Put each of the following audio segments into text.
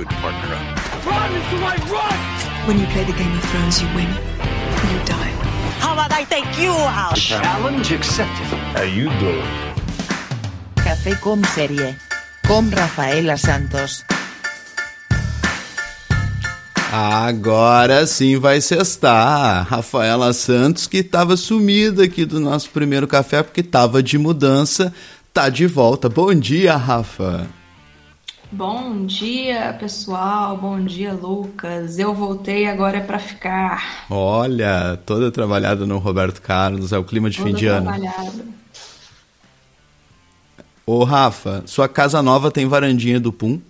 could partner up. Run, Mr. White, run! When you play the Game of Thrones, you win or you die. How about I take you out? Challenge accepted. How you doing? Café com série. Com Rafaela Santos. Agora sim vai cestar. Rafaela Santos, que estava sumida aqui do nosso primeiro café porque estava de mudança, tá de volta. Bom dia, Rafa. Bom dia, pessoal. Bom dia, Lucas. Eu voltei agora é para ficar. Olha, toda trabalhada no Roberto Carlos, é o clima de Toda fim de ano. trabalhada. Ô, Rafa, sua casa nova tem varandinha do Pum?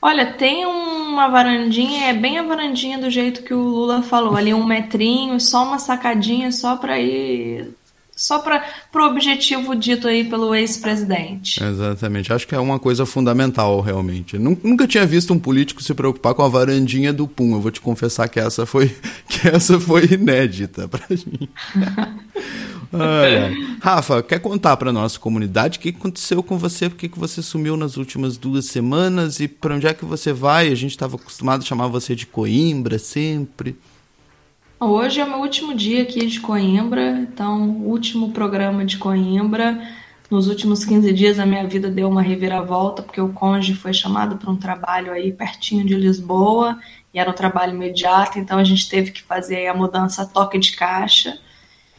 Olha, tem uma varandinha, é bem a varandinha do jeito que o Lula falou, ali um metrinho, só uma sacadinha, só para ir, só para pro objetivo dito aí pelo ex-presidente. Exatamente, acho que é uma coisa fundamental, realmente. Nun- Nunca tinha visto um político se preocupar com a varandinha do Pum. Eu vou te confessar que essa foi, que essa foi inédita pra mim. Ai. Rafa, quer contar pra nossa comunidade o que aconteceu com você? Por que você sumiu nas últimas duas semanas e pra onde é que você vai? A gente estava acostumado a chamar você de Coimbra sempre. Hoje é o meu último dia aqui de Coimbra, então, último programa de Coimbra. Nos últimos 15 dias a minha vida deu uma reviravolta, porque o cônjuge foi chamado para um trabalho aí pertinho de Lisboa, e era um trabalho imediato, então a gente teve que fazer a mudança a toque de caixa.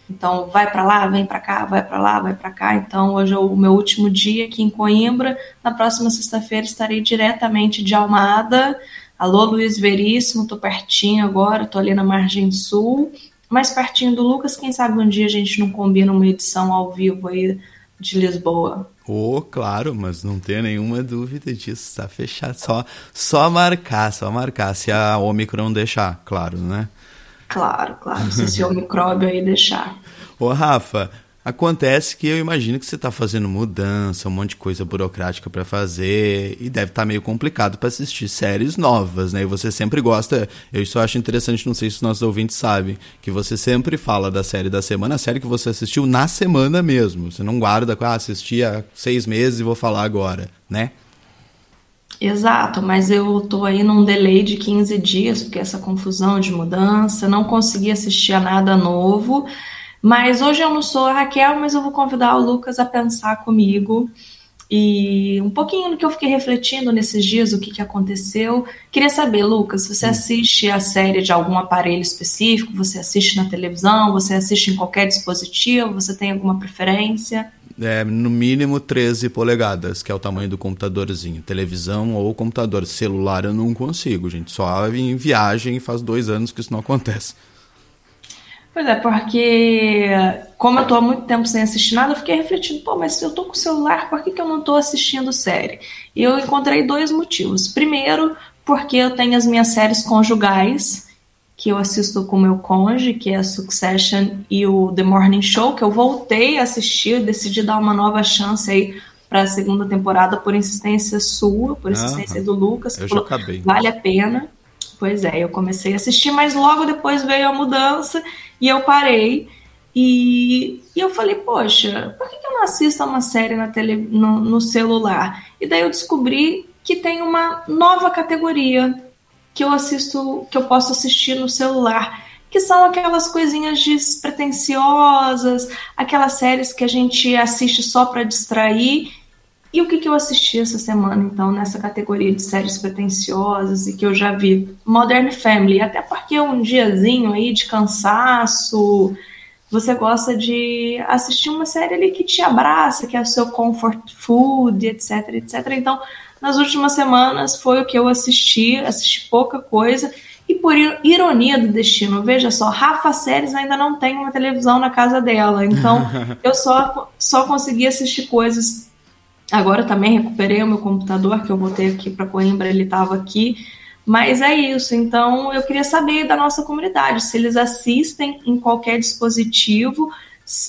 Então, vai para lá, vem para cá, vai para lá, vai para cá. Então, hoje é o meu último dia aqui em Coimbra. Na próxima sexta-feira estarei diretamente de Almada. Alô, Luiz Veríssimo, tô pertinho agora, tô ali na margem sul, mais pertinho do Lucas. Quem sabe um dia a gente não combina uma edição ao vivo aí de Lisboa. Oh, claro, mas não tenha nenhuma dúvida disso, tá fechado. Só, só marcar, só marcar, se a Omicron deixar, claro, né? Claro, claro, se esse micróbio aí deixar. Ô, Rafa, acontece que eu imagino que você tá fazendo mudança, um monte de coisa burocrática pra fazer, e deve estar meio complicado pra assistir séries novas, né? E você sempre gosta, eu só acho interessante, não sei se os nossos ouvintes sabem, que você sempre fala da série da semana, a série que você assistiu na semana mesmo. Você não guarda, ah, assisti há seis meses e vou falar agora, né? Exato, mas eu tô aí num delay de 15 dias, porque essa confusão de mudança, não consegui assistir a nada novo. Mas hoje eu não sou a Raquel, mas eu vou convidar o Lucas a pensar comigo e um pouquinho do que eu fiquei refletindo nesses dias, o que, que aconteceu. Queria saber, Lucas, você assiste a série de algum aparelho específico? Você assiste na televisão? Você assiste em qualquer dispositivo? Você tem alguma preferência? É, no mínimo 13 polegadas, que é o tamanho do computadorzinho. Televisão ou computador. Celular eu não consigo, gente. Só em viagem faz dois anos que isso não acontece. Pois é, porque como eu tô há muito tempo sem assistir nada, eu fiquei refletindo, pô, mas se eu tô com o celular, por que, que eu não tô assistindo série? E eu encontrei dois motivos. Primeiro, porque eu tenho as minhas séries conjugais, que eu assisto com o meu cônjuge, que é a Succession e o The Morning Show, que eu voltei a assistir, decidi dar uma nova chance aí para a segunda temporada por insistência sua, por insistência do Lucas, que falou, acabei. vale a pena. Pois é, eu comecei a assistir, mas logo depois veio a mudança e eu parei. E, e eu falei, poxa, por que, eu não assisto a uma série na tele, no, no celular? E daí eu descobri que tem uma nova categoria que eu assisto, que eu posso assistir no celular, que são aquelas coisinhas despretensiosas, aquelas séries que a gente assiste só para distrair. E o que, que eu assisti essa semana, então, nessa categoria de séries pretensiosas e que eu já vi? Modern Family, até porque um diazinho aí de cansaço, você gosta de assistir uma série ali que te abraça, que é o seu comfort food, etc, etc. Então, nas últimas semanas foi o que eu assisti, assisti pouca coisa. E por ir- ironia do destino, veja só, Rafa Séries ainda não tem uma televisão na casa dela. Então, eu só, só consegui assistir coisas Agora também recuperei o meu computador, que eu voltei aqui para Coimbra, ele estava aqui. Mas é isso, então eu queria saber da nossa comunidade, se eles assistem em qualquer dispositivo,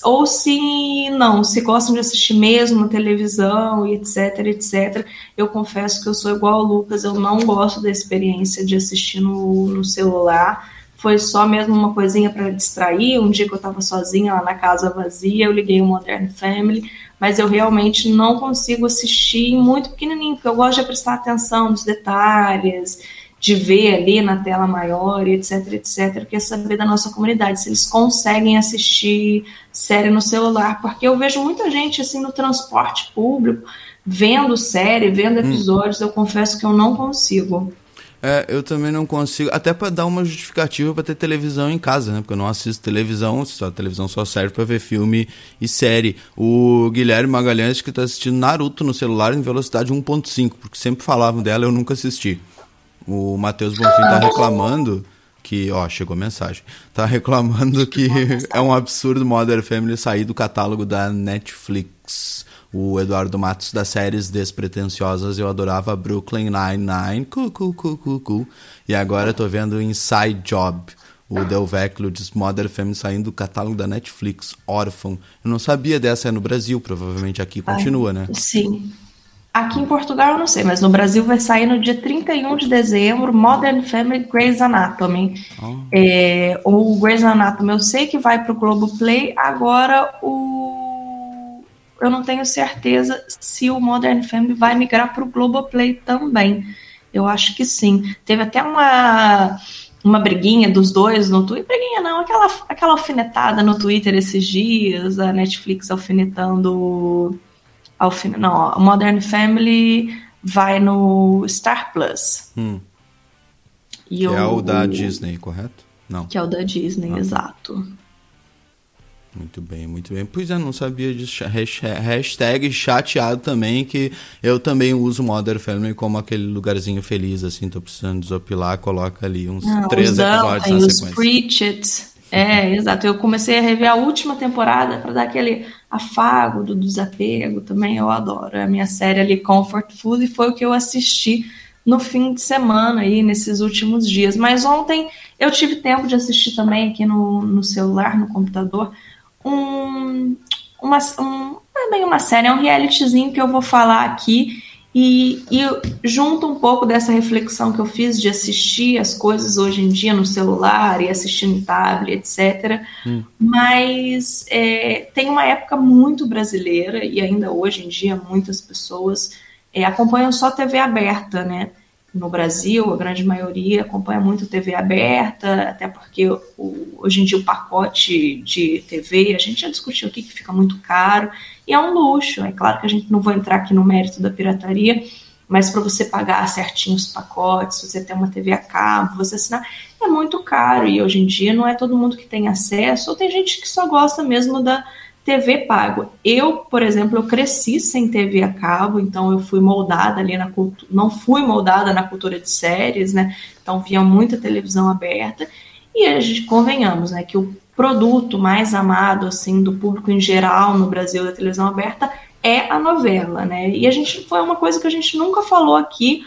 ou se não, se gostam de assistir mesmo na televisão e etc, etc. Eu confesso que eu sou igual ao Lucas, eu não gosto da experiência de assistir no, no celular. foi só mesmo uma coisinha para distrair. Um dia que eu estava sozinha lá na casa vazia, eu liguei o Modern Family, mas eu realmente não consigo assistir muito pequenininho, porque eu gosto de prestar atenção nos detalhes, de ver ali na tela maior, etc, etc, quer saber da nossa comunidade, se eles conseguem assistir série no celular, porque eu vejo muita gente assim no transporte público, vendo série, vendo hum. episódios, hum. eu confesso que eu não consigo. É, eu também não consigo, até para dar uma justificativa para ter televisão em casa, né? Porque eu não assisto televisão, só a televisão só serve para ver filme e série. O Guilherme Magalhães que tá assistindo Naruto no celular em velocidade 1.5, porque sempre falavam dela, eu nunca assisti. O Matheus Bonfim tá reclamando que, ó, chegou a mensagem. Tá reclamando que é um absurdo Modern Family sair do catálogo da Netflix o Eduardo Matos das séries despretensiosas, eu adorava Brooklyn Nine-Nine, cu, cu, cu, cu, cu. e agora eu tô vendo Inside Job, o Del Vecchio de Modern Family saindo do catálogo da Netflix, órfão. Eu não sabia dessa é no Brasil, provavelmente aqui continua, né? Sim. Aqui em Portugal eu não sei, mas no Brasil vai sair no dia 31 de dezembro Modern Family Grey's Anatomy. Oh. É, o Grey's Anatomy eu sei que vai para o Globoplay, agora o eu não tenho certeza se o Modern Family vai migrar para o Globoplay também. Eu acho que sim. Teve até uma, uma briguinha dos dois no Twitter. Briguinha não, aquela, aquela alfinetada no Twitter esses dias, a Netflix alfinetando. Alfine, não, o Modern Family vai no Star Plus. Hum. Que é o da Disney, correto? Não. Que é o da Disney, ah. exato. Muito bem, muito bem. Pois é, não sabia disso. Hashtag chateado também, que eu também uso Modern Family como aquele lugarzinho feliz, assim, tô precisando desopilar, coloca ali uns não, três episódios na os sequência. É, exato. Eu comecei a rever a última temporada para dar aquele afago do desapego também, eu adoro. É a minha série ali, Comfort Food, e foi o que eu assisti no fim de semana aí, nesses últimos dias. Mas ontem eu tive tempo de assistir também aqui no, no celular, no computador, um, uma, um, não é bem uma série, é um realityzinho que eu vou falar aqui e, e junto um pouco dessa reflexão que eu fiz de assistir as coisas hoje em dia no celular e assistir no tablet, etc. Hum. Mas é, tem uma época muito brasileira e ainda hoje em dia muitas pessoas é, acompanham só TV aberta, né? No Brasil, a grande maioria acompanha muito TV aberta, até porque o, hoje em dia o pacote de TV, a gente já discutiu aqui que fica muito caro, e é um luxo. É claro que a gente não vai entrar aqui no mérito da pirataria, mas para você pagar certinho os pacotes, você ter uma TV a cabo, você assinar, é muito caro, e hoje em dia não é todo mundo que tem acesso, ou tem gente que só gosta mesmo da TV pago. Eu, por exemplo, eu cresci sem TV a cabo, então eu fui moldada ali na cultura, não fui moldada na cultura de séries, né? Então via muita televisão aberta e a gente convenhamos, né, que o produto mais amado assim do público em geral no Brasil da televisão aberta é a novela, né? E a gente foi uma coisa que a gente nunca falou aqui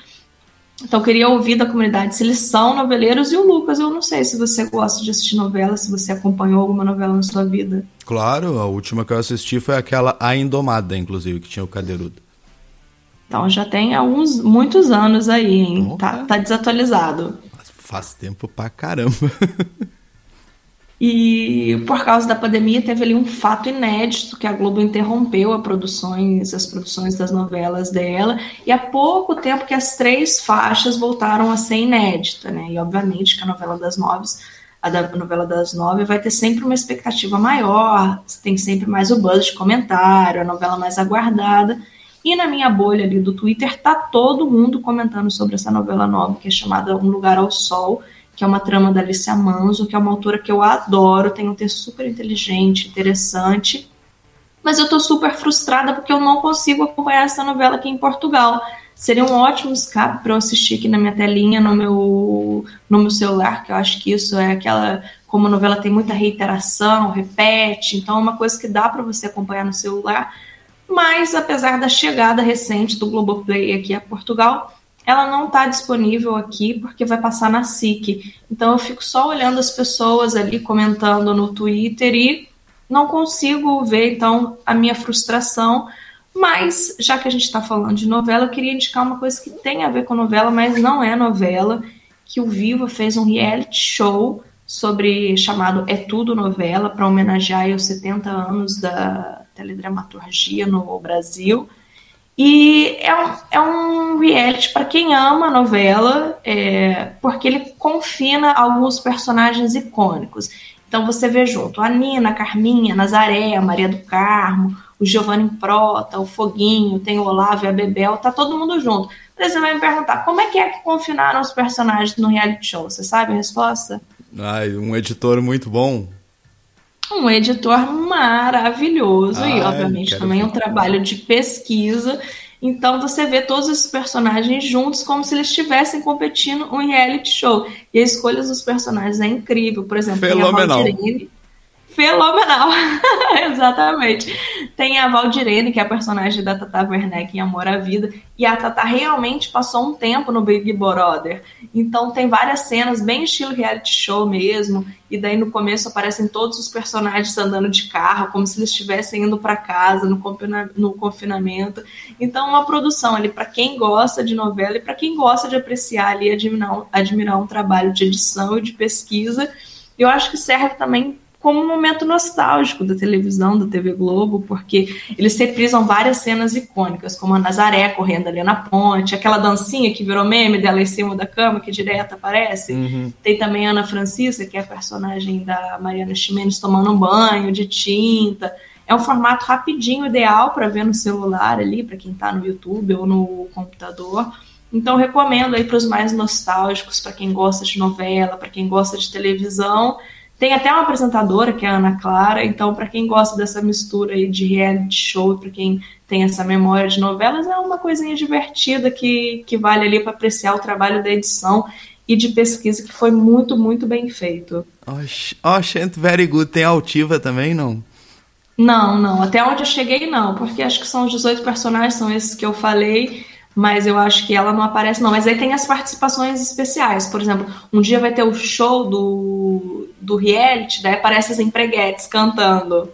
então, eu queria ouvir da comunidade se eles são noveleiros. E o Lucas, eu não sei se você gosta de assistir novela, se você acompanhou alguma novela na sua vida. Claro, a última que eu assisti foi aquela A Indomada, inclusive, que tinha o Cadeirudo. Então, já tem alguns, muitos anos aí, hein? Tá, tá desatualizado. Faz tempo pra caramba. E por causa da pandemia teve ali um fato inédito que a Globo interrompeu produções, as produções das novelas dela, e há pouco tempo que as três faixas voltaram a ser inédita, né? E obviamente que a novela das nove, a da novela das nove vai ter sempre uma expectativa maior, tem sempre mais o buzz de comentário, a novela mais aguardada. E na minha bolha ali do Twitter tá todo mundo comentando sobre essa novela nova que é chamada Um Lugar ao Sol que é uma trama da Alicia Manso, que é uma autora que eu adoro, tem um texto super inteligente, interessante. Mas eu tô super frustrada porque eu não consigo acompanhar essa novela aqui em Portugal. Seria um ótimo escape para eu assistir aqui na minha telinha, no meu, no meu celular, que eu acho que isso é aquela. Como a novela tem muita reiteração, repete, então é uma coisa que dá para você acompanhar no celular. Mas, apesar da chegada recente do Globoplay aqui a Portugal, ela não está disponível aqui porque vai passar na SIC. Então eu fico só olhando as pessoas ali comentando no Twitter e não consigo ver então a minha frustração. Mas já que a gente está falando de novela, eu queria indicar uma coisa que tem a ver com novela, mas não é novela, que o Viva fez um reality show sobre chamado É Tudo Novela, para homenagear os 70 anos da teledramaturgia no Brasil. E é um, é um reality para quem ama a novela, é, porque ele confina alguns personagens icônicos. Então você vê junto a Nina, a Carminha, a Nazaré, a Maria do Carmo, o Giovanni Prota, o Foguinho, tem o Olavo e a Bebel, tá todo mundo junto. Aí você vai me perguntar, como é que é que confinaram os personagens no reality show? Você sabe a resposta? Ai, um editor muito bom. Um editor maravilhoso Ai, e, obviamente, também um trabalho de pesquisa. Então você vê todos esses personagens juntos como se eles estivessem competindo um reality show. E a escolha dos personagens é incrível. Por exemplo, Fenomenal. tem a Valdirene, Fenomenal, exatamente. Tem a Valdirene, que é a personagem da Tata Werneck em Amor à Vida, e a Tata realmente passou um tempo no Big Brother. Então tem várias cenas bem estilo reality show mesmo, e daí no começo aparecem todos os personagens andando de carro, como se eles estivessem indo para casa no, no confinamento. Então uma produção ali para quem gosta de novela e para quem gosta de apreciar ali, admirar, admirar um trabalho de edição e de pesquisa. Eu acho que serve também como um momento nostálgico da televisão, da TV Globo, porque eles reprisam várias cenas icônicas, como a Nazaré correndo ali na ponte, aquela dancinha que virou meme dela em cima da cama, que direto aparece. Uhum. Tem também a Ana Francisca, que é a personagem da Mariana Ximenes tomando um banho de tinta. É um formato rapidinho, ideal para ver no celular ali, para quem está no YouTube ou no computador. Então recomendo aí para os mais nostálgicos, para quem gosta de novela, para quem gosta de televisão. Tem até uma apresentadora, que é a Ana Clara, então para quem gosta dessa mistura aí de reality show, para quem tem essa memória de novelas, é uma coisinha divertida que, que vale ali para apreciar o trabalho da edição e de pesquisa que foi muito, muito bem feito. Oh, gente, very good. Tem altiva também, não? Não, não. Até onde eu cheguei, não, porque acho que são os 18 personagens, são esses que eu falei mas eu acho que ela não aparece, não. Mas aí tem as participações especiais. Por exemplo, um dia vai ter o show do, do reality, daí aparece as empreguetes cantando.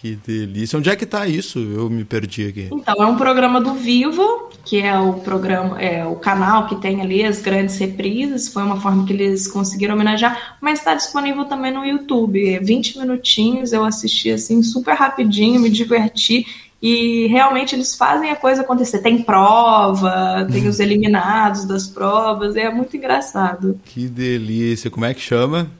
Que delícia. Onde é que tá isso? Eu me perdi aqui. Então, é um programa do Vivo, que é o programa, é o canal que tem ali as grandes reprises. Foi uma forma que eles conseguiram homenagear, mas está disponível também no YouTube. 20 minutinhos, eu assisti assim super rapidinho, me diverti e realmente eles fazem a coisa acontecer. Tem prova, tem os eliminados das provas, é muito engraçado. Que delícia! Como é que chama?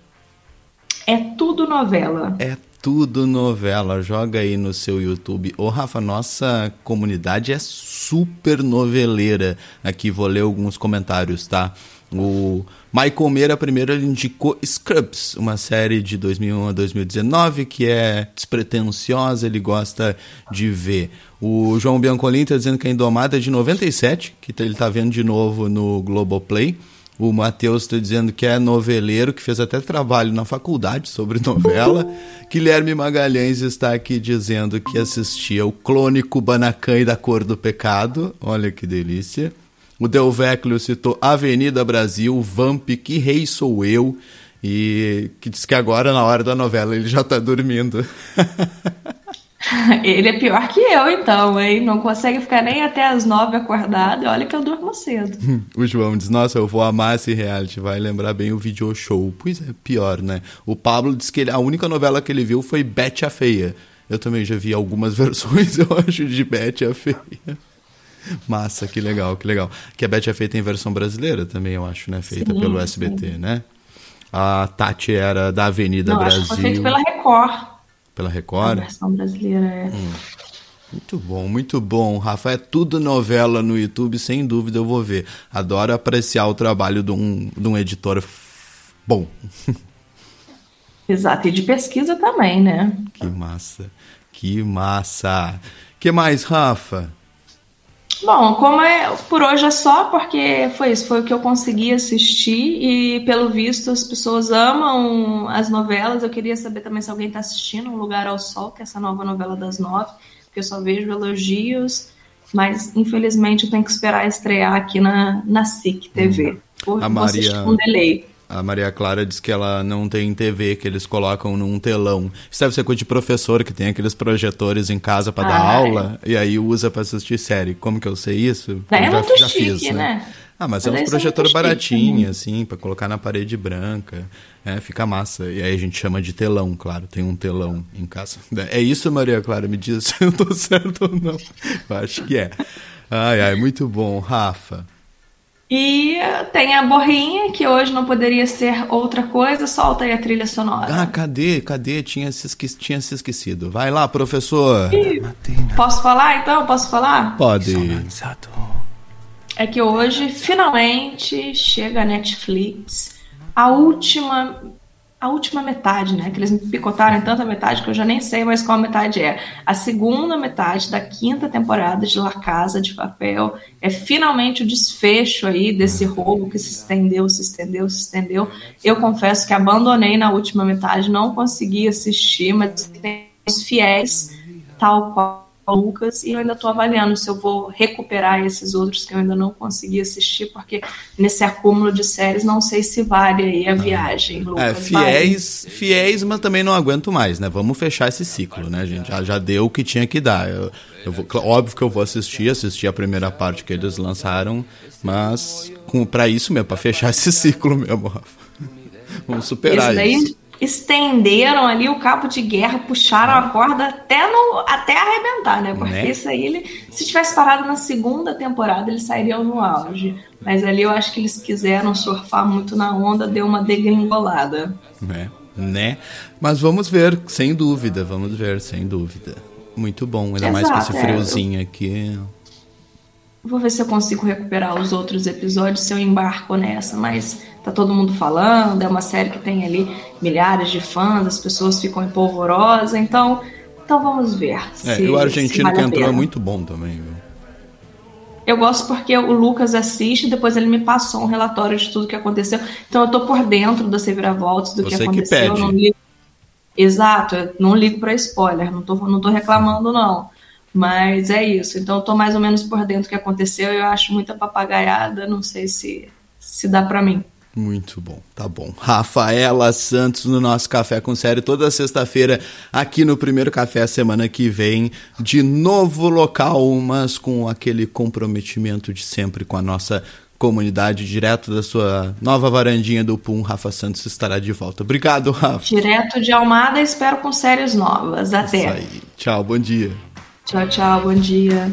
É tudo novela. É tudo novela. Joga aí no seu YouTube. Ô, Rafa, nossa comunidade é super noveleira. Aqui vou ler alguns comentários, tá? O Michael Meira primeiro ele indicou Scrubs, uma série de 2001 a 2019 que é despretensiosa, ele gosta de ver. O João Biancolin está dizendo que a Indomada é de 97, que ele está vendo de novo no Globoplay. O Matheus está dizendo que é noveleiro, que fez até trabalho na faculdade sobre novela. Guilherme Magalhães está aqui dizendo que assistia o Clone Kubanacan e da Cor do Pecado. Olha que delícia. O Delveclio citou Avenida Brasil, Vamp, Que Rei Sou Eu, e que diz que agora, na hora da novela, ele já tá dormindo. Ele é pior que eu, então, hein? Não consegue ficar nem até as nove acordado. Olha que eu durmo cedo. o João diz: Nossa, eu vou amar esse reality. Vai lembrar bem o video show. Pois é, pior, né? O Pablo diz que ele, a única novela que ele viu foi Bete a Feia. Eu também já vi algumas versões, eu acho, de Bete a Feia. Massa, que legal, que legal. Que a Beth é feita em versão brasileira também, eu acho, né? Feita sim, pelo SBT, sim. né? A Tati era da Avenida Não, Brasil. Acho que foi feito pela Record. Pela Record? A versão brasileira, é. Hum. Muito bom, muito bom. Rafa, é tudo novela no YouTube, sem dúvida eu vou ver. Adoro apreciar o trabalho de um, de um editor bom. Exato, e de pesquisa também, né? Que massa, que massa. que mais, Rafa? Bom, como é por hoje é só, porque foi isso, foi o que eu consegui assistir e pelo visto as pessoas amam as novelas. Eu queria saber também se alguém está assistindo Um Lugar ao Sol, que é essa nova novela das nove, porque eu só vejo elogios, mas infelizmente eu tenho que esperar estrear aqui na, na SIC TV. Hum. Por, a Maria... com delay. A Maria Clara diz que ela não tem TV, que eles colocam num telão. Isso deve ser coisa de professor que tem aqueles projetores em casa para ah, dar é. aula e aí usa para assistir série. Como que eu sei isso? É eu muito já, chique, fiz, né? né? Ah, mas, é um projetor baratinho, assim, para colocar na parede branca. É, fica massa. E aí a gente chama de telão, claro. Tem um telão em casa. É isso, Maria Clara? Me diz se eu tô certo ou não. Eu acho que é. Ai, ai, muito bom. Rafa. E tem a borrinha, que hoje não poderia ser outra coisa, solta aí a trilha sonora. Ah, cadê? Cadê? Tinha se, esque... Tinha se esquecido. Vai lá, professor. E... Posso falar então? Posso falar? Pode é que hoje finalmente chega a Netflix a última a última metade, né? Que eles me picotaram em tanta metade que eu já nem sei mais qual metade é. A segunda metade da quinta temporada de La Casa de Papel é finalmente o desfecho aí desse roubo que se estendeu, se estendeu, se estendeu. Eu confesso que abandonei na última metade, não consegui assistir, mas tem os fiéis, tal qual Lucas e eu ainda estou avaliando se eu vou recuperar esses outros que eu ainda não consegui assistir, porque nesse acúmulo de séries não sei se vale aí a viagem. Lucas, é, fiéis, vale. fiéis, mas também não aguento mais, né? Vamos fechar esse ciclo, né, gente? Já, já deu o que tinha que dar. Eu, eu vou, óbvio que eu vou assistir, assistir a primeira parte que eles lançaram, mas para isso mesmo, para fechar esse ciclo mesmo, Rafa. Vamos superar daí, isso estenderam ali o cabo de guerra, puxaram a corda até, no, até arrebentar, né? Porque né? isso aí, ele, se tivesse parado na segunda temporada, eles sairiam no auge. Mas ali eu acho que eles quiseram surfar muito na onda, deu uma degringolada. Né? Né? Mas vamos ver, sem dúvida, vamos ver, sem dúvida. Muito bom, ainda Exato, mais com esse friozinho é, eu... aqui. Vou ver se eu consigo recuperar os outros episódios, se eu embarco nessa, mas tá todo mundo falando, é uma série que tem ali milhares de fãs, as pessoas ficam empolvorosas, então, então vamos ver. É, se, o argentino vale que entrou é muito bom também, viu? Eu gosto porque o Lucas assiste, depois ele me passou um relatório de tudo que aconteceu. Então eu tô por dentro das reviravoltas do Você que aconteceu. Que não ligo... Exato, eu não ligo para spoiler, não tô, não tô reclamando, não. Mas é isso. Então eu tô mais ou menos por dentro do que aconteceu. Eu acho muita papagaiada, não sei se, se dá para mim. Muito bom, tá bom. Rafaela Santos no nosso Café com Série toda sexta-feira aqui no primeiro café semana que vem, de novo local, mas com aquele comprometimento de sempre com a nossa comunidade, direto da sua nova varandinha do Pum, Rafa Santos estará de volta. Obrigado, Rafa. Direto de Almada, espero com séries novas. Até. Isso aí. Tchau, bom dia. Tchau, tchau, bom dia.